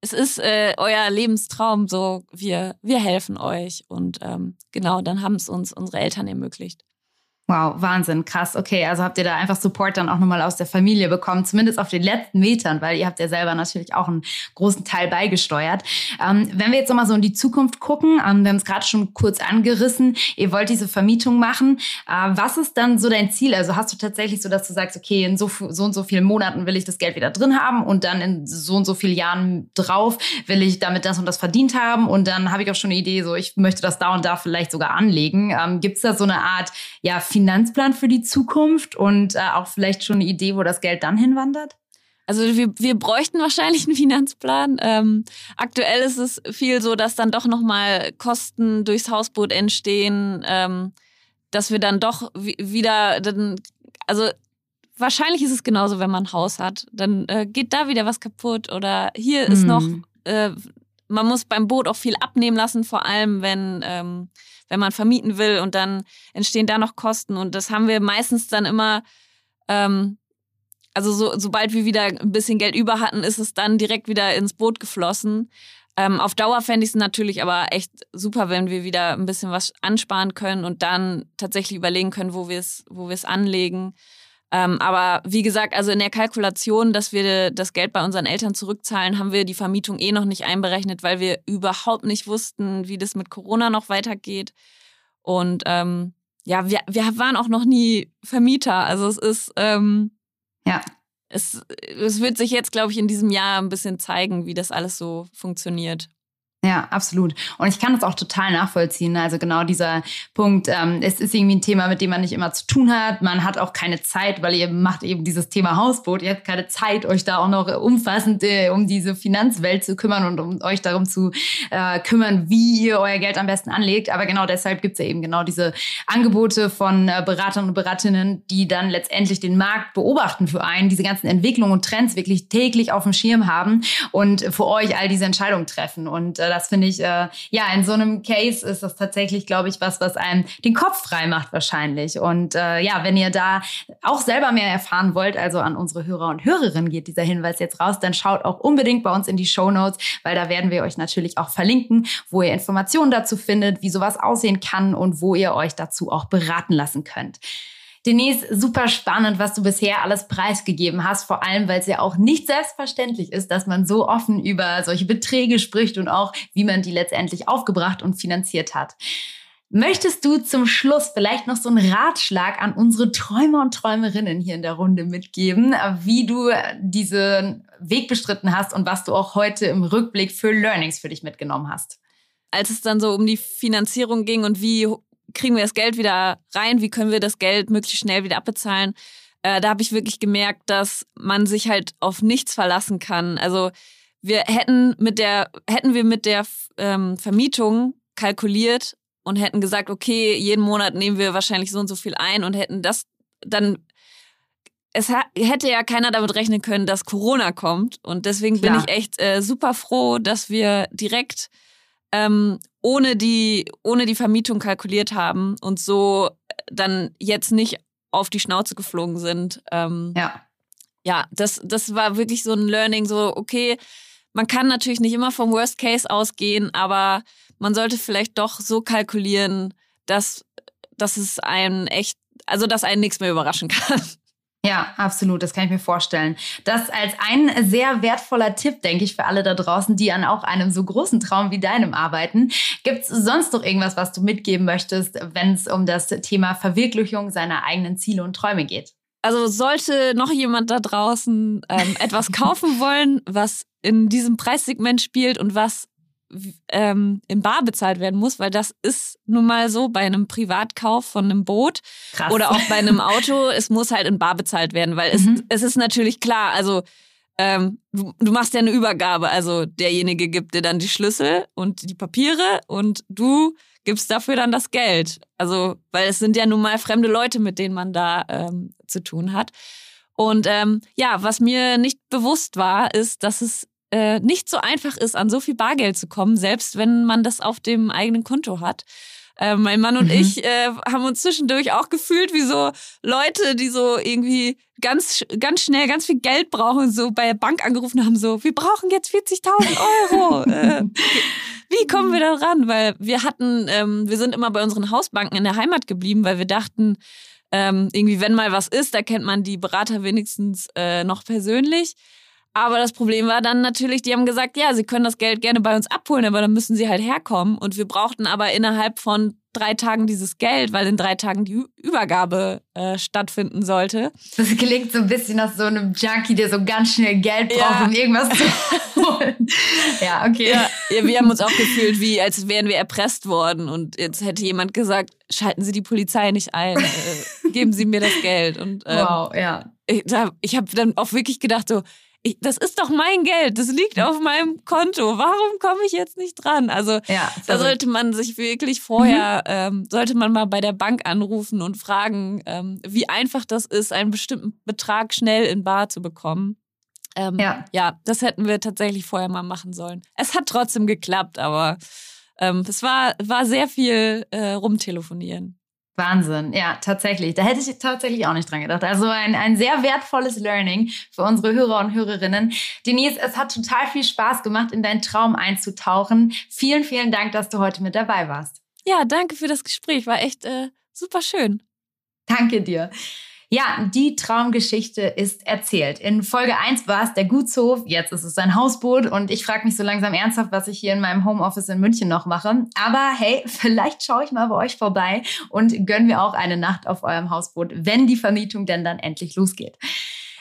es ist äh, euer Lebenstraum, so wir, wir helfen euch. Und ähm, genau, dann haben es uns unsere Eltern ermöglicht. Wow, Wahnsinn, krass. Okay, also habt ihr da einfach Support dann auch nochmal aus der Familie bekommen, zumindest auf den letzten Metern, weil ihr habt ja selber natürlich auch einen großen Teil beigesteuert. Ähm, wenn wir jetzt nochmal so in die Zukunft gucken, ähm, wir haben es gerade schon kurz angerissen, ihr wollt diese Vermietung machen. Äh, was ist dann so dein Ziel? Also hast du tatsächlich so, dass du sagst, okay, in so, so und so vielen Monaten will ich das Geld wieder drin haben und dann in so und so vielen Jahren drauf will ich damit das und das verdient haben und dann habe ich auch schon eine Idee, so ich möchte das da und da vielleicht sogar anlegen. Ähm, Gibt es da so eine Art, ja, Finanzplan für die Zukunft und äh, auch vielleicht schon eine Idee, wo das Geld dann hinwandert? Also wir, wir bräuchten wahrscheinlich einen Finanzplan. Ähm, aktuell ist es viel so, dass dann doch nochmal Kosten durchs Hausboot entstehen, ähm, dass wir dann doch wieder, dann, also wahrscheinlich ist es genauso, wenn man ein Haus hat. Dann äh, geht da wieder was kaputt oder hier ist noch, hm. äh, man muss beim Boot auch viel abnehmen lassen, vor allem wenn ähm, wenn man vermieten will und dann entstehen da noch Kosten. Und das haben wir meistens dann immer, ähm, also so, sobald wir wieder ein bisschen Geld über hatten, ist es dann direkt wieder ins Boot geflossen. Ähm, auf Dauer fände ich es natürlich aber echt super, wenn wir wieder ein bisschen was ansparen können und dann tatsächlich überlegen können, wo wir es wo wir es anlegen. Ähm, aber wie gesagt, also in der Kalkulation, dass wir das Geld bei unseren Eltern zurückzahlen, haben wir die Vermietung eh noch nicht einberechnet, weil wir überhaupt nicht wussten, wie das mit Corona noch weitergeht. Und ähm, ja, wir, wir waren auch noch nie Vermieter. Also es ist, ähm, ja. Es, es wird sich jetzt, glaube ich, in diesem Jahr ein bisschen zeigen, wie das alles so funktioniert. Ja, absolut. Und ich kann das auch total nachvollziehen. Also genau dieser Punkt, ähm, es ist irgendwie ein Thema, mit dem man nicht immer zu tun hat. Man hat auch keine Zeit, weil ihr macht eben dieses Thema Hausboot. Ihr habt keine Zeit, euch da auch noch umfassend äh, um diese Finanzwelt zu kümmern und um euch darum zu äh, kümmern, wie ihr euer Geld am besten anlegt. Aber genau deshalb gibt's ja eben genau diese Angebote von äh, Beratern und Beraterinnen, die dann letztendlich den Markt beobachten für einen, diese ganzen Entwicklungen und Trends wirklich täglich auf dem Schirm haben und für euch all diese Entscheidungen treffen. Und äh, das finde ich, äh, ja, in so einem Case ist das tatsächlich, glaube ich, was, was einem den Kopf frei macht wahrscheinlich. Und äh, ja, wenn ihr da auch selber mehr erfahren wollt, also an unsere Hörer und Hörerinnen geht dieser Hinweis jetzt raus, dann schaut auch unbedingt bei uns in die Show Notes, weil da werden wir euch natürlich auch verlinken, wo ihr Informationen dazu findet, wie sowas aussehen kann und wo ihr euch dazu auch beraten lassen könnt. Denise, super spannend, was du bisher alles preisgegeben hast, vor allem, weil es ja auch nicht selbstverständlich ist, dass man so offen über solche Beträge spricht und auch, wie man die letztendlich aufgebracht und finanziert hat. Möchtest du zum Schluss vielleicht noch so einen Ratschlag an unsere Träumer und Träumerinnen hier in der Runde mitgeben, wie du diesen Weg bestritten hast und was du auch heute im Rückblick für Learnings für dich mitgenommen hast? Als es dann so um die Finanzierung ging und wie kriegen wir das Geld wieder rein, wie können wir das Geld möglichst schnell wieder abbezahlen. Äh, da habe ich wirklich gemerkt, dass man sich halt auf nichts verlassen kann. Also wir hätten mit der, hätten wir mit der ähm, Vermietung kalkuliert und hätten gesagt, okay, jeden Monat nehmen wir wahrscheinlich so und so viel ein und hätten das dann es hätte ja keiner damit rechnen können, dass Corona kommt. Und deswegen Klar. bin ich echt äh, super froh, dass wir direkt ähm, ohne, die, ohne die Vermietung kalkuliert haben und so dann jetzt nicht auf die Schnauze geflogen sind. Ähm, ja. Ja, das, das war wirklich so ein Learning, so, okay, man kann natürlich nicht immer vom Worst Case ausgehen, aber man sollte vielleicht doch so kalkulieren, dass, dass es einen echt, also dass einen nichts mehr überraschen kann. Ja, absolut. Das kann ich mir vorstellen. Das als ein sehr wertvoller Tipp, denke ich, für alle da draußen, die an auch einem so großen Traum wie deinem arbeiten. Gibt es sonst noch irgendwas, was du mitgeben möchtest, wenn es um das Thema Verwirklichung seiner eigenen Ziele und Träume geht? Also sollte noch jemand da draußen ähm, etwas kaufen wollen, was in diesem Preissegment spielt und was ähm, in Bar bezahlt werden muss, weil das ist nun mal so bei einem Privatkauf von einem Boot Krass. oder auch bei einem Auto, es muss halt in Bar bezahlt werden, weil es, mhm. es ist natürlich klar, also ähm, du, du machst ja eine Übergabe, also derjenige gibt dir dann die Schlüssel und die Papiere und du gibst dafür dann das Geld. Also, weil es sind ja nun mal fremde Leute, mit denen man da ähm, zu tun hat. Und ähm, ja, was mir nicht bewusst war, ist, dass es äh, nicht so einfach ist, an so viel Bargeld zu kommen, selbst wenn man das auf dem eigenen Konto hat. Äh, mein Mann und mhm. ich äh, haben uns zwischendurch auch gefühlt wie so Leute, die so irgendwie ganz, ganz schnell ganz viel Geld brauchen, so bei der Bank angerufen haben, so, wir brauchen jetzt 40.000 Euro. äh, wie kommen wir da ran? Weil wir hatten, ähm, wir sind immer bei unseren Hausbanken in der Heimat geblieben, weil wir dachten, ähm, irgendwie, wenn mal was ist, da kennt man die Berater wenigstens äh, noch persönlich. Aber das Problem war dann natürlich, die haben gesagt, ja, sie können das Geld gerne bei uns abholen, aber dann müssen sie halt herkommen. Und wir brauchten aber innerhalb von drei Tagen dieses Geld, weil in drei Tagen die Übergabe äh, stattfinden sollte. Das klingt so ein bisschen nach so einem Junkie, der so ganz schnell Geld braucht, ja. um irgendwas zu holen. ja, okay. Ja, ja, wir haben uns auch gefühlt, wie als wären wir erpresst worden. Und jetzt hätte jemand gesagt, schalten Sie die Polizei nicht ein, äh, geben Sie mir das Geld. Und, ähm, wow, ja. Ich, ich habe dann auch wirklich gedacht, so, ich, das ist doch mein Geld, das liegt auf meinem Konto. Warum komme ich jetzt nicht dran? Also ja, da sollte man sich wirklich vorher, mhm. ähm, sollte man mal bei der Bank anrufen und fragen, ähm, wie einfach das ist, einen bestimmten Betrag schnell in Bar zu bekommen. Ähm, ja. ja, das hätten wir tatsächlich vorher mal machen sollen. Es hat trotzdem geklappt, aber ähm, es war, war sehr viel äh, rumtelefonieren. Wahnsinn, ja, tatsächlich. Da hätte ich tatsächlich auch nicht dran gedacht. Also ein, ein sehr wertvolles Learning für unsere Hörer und Hörerinnen. Denise, es hat total viel Spaß gemacht, in deinen Traum einzutauchen. Vielen, vielen Dank, dass du heute mit dabei warst. Ja, danke für das Gespräch. War echt äh, super schön. Danke dir. Ja, die Traumgeschichte ist erzählt. In Folge 1 war es der Gutshof, jetzt ist es sein Hausboot und ich frage mich so langsam ernsthaft, was ich hier in meinem Homeoffice in München noch mache. Aber hey, vielleicht schaue ich mal bei euch vorbei und gönn mir auch eine Nacht auf eurem Hausboot, wenn die Vermietung denn dann endlich losgeht.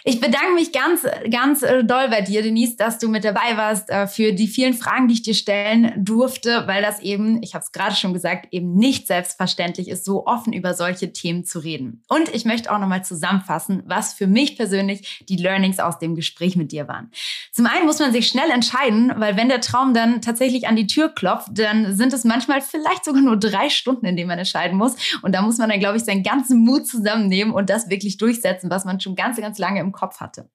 Ich bedanke mich ganz, ganz äh, doll bei dir, Denise, dass du mit dabei warst, äh, für die vielen Fragen, die ich dir stellen durfte, weil das eben, ich habe es gerade schon gesagt, eben nicht selbstverständlich ist, so offen über solche Themen zu reden. Und ich möchte auch nochmal zusammenfassen, was für mich persönlich die Learnings aus dem Gespräch mit dir waren. Zum einen muss man sich schnell entscheiden, weil wenn der Traum dann tatsächlich an die Tür klopft, dann sind es manchmal vielleicht sogar nur drei Stunden, in denen man entscheiden muss. Und da muss man dann, glaube ich, seinen ganzen Mut zusammennehmen und das wirklich durchsetzen, was man schon ganz, ganz lange im im Kopf hatte.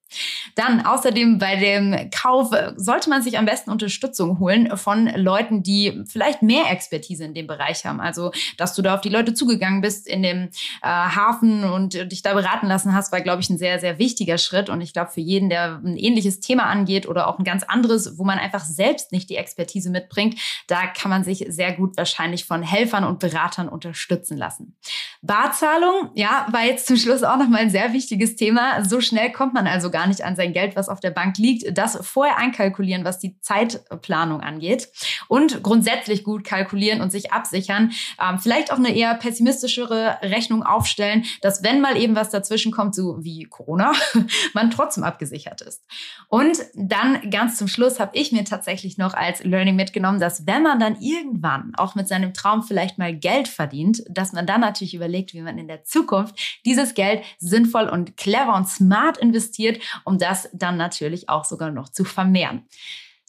Dann außerdem bei dem Kauf sollte man sich am besten Unterstützung holen von Leuten, die vielleicht mehr Expertise in dem Bereich haben. Also, dass du da auf die Leute zugegangen bist in dem äh, Hafen und dich da beraten lassen hast, war, glaube ich, ein sehr, sehr wichtiger Schritt. Und ich glaube, für jeden, der ein ähnliches Thema angeht oder auch ein ganz anderes, wo man einfach selbst nicht die Expertise mitbringt, da kann man sich sehr gut wahrscheinlich von Helfern und Beratern unterstützen lassen. Barzahlung, ja, war jetzt zum Schluss auch nochmal ein sehr wichtiges Thema. So schnell schnell kommt man also gar nicht an sein Geld, was auf der Bank liegt. Das vorher einkalkulieren, was die Zeitplanung angeht. Und grundsätzlich gut kalkulieren und sich absichern. Ähm, vielleicht auch eine eher pessimistischere Rechnung aufstellen, dass wenn mal eben was dazwischen kommt, so wie Corona, man trotzdem abgesichert ist. Und dann ganz zum Schluss habe ich mir tatsächlich noch als Learning mitgenommen, dass wenn man dann irgendwann auch mit seinem Traum vielleicht mal Geld verdient, dass man dann natürlich überlegt, wie man in der Zukunft dieses Geld sinnvoll und clever und smart smart investiert, um das dann natürlich auch sogar noch zu vermehren.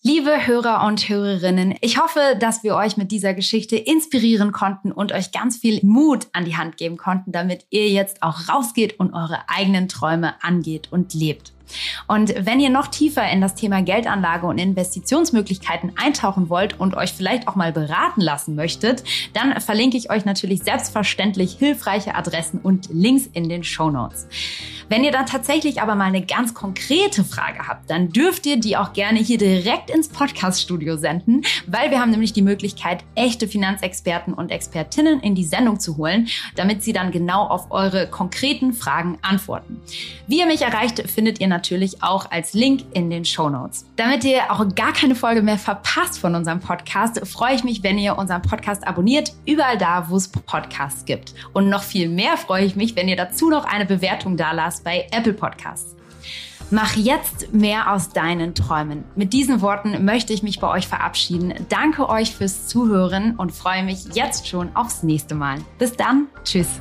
Liebe Hörer und Hörerinnen, ich hoffe, dass wir euch mit dieser Geschichte inspirieren konnten und euch ganz viel Mut an die Hand geben konnten, damit ihr jetzt auch rausgeht und eure eigenen Träume angeht und lebt. Und wenn ihr noch tiefer in das Thema Geldanlage und Investitionsmöglichkeiten eintauchen wollt und euch vielleicht auch mal beraten lassen möchtet, dann verlinke ich euch natürlich selbstverständlich hilfreiche Adressen und Links in den Show Notes. Wenn ihr dann tatsächlich aber mal eine ganz konkrete Frage habt, dann dürft ihr die auch gerne hier direkt ins Podcast-Studio senden, weil wir haben nämlich die Möglichkeit, echte Finanzexperten und Expertinnen in die Sendung zu holen, damit sie dann genau auf eure konkreten Fragen antworten. Wie ihr mich erreicht, findet ihr natürlich auch als Link in den Show Notes. Damit ihr auch gar keine Folge mehr verpasst von unserem Podcast, freue ich mich, wenn ihr unseren Podcast abonniert, überall da, wo es Podcasts gibt. Und noch viel mehr freue ich mich, wenn ihr dazu noch eine Bewertung da lasst bei Apple Podcasts. Mach jetzt mehr aus deinen Träumen. Mit diesen Worten möchte ich mich bei euch verabschieden. Danke euch fürs Zuhören und freue mich jetzt schon aufs nächste Mal. Bis dann. Tschüss.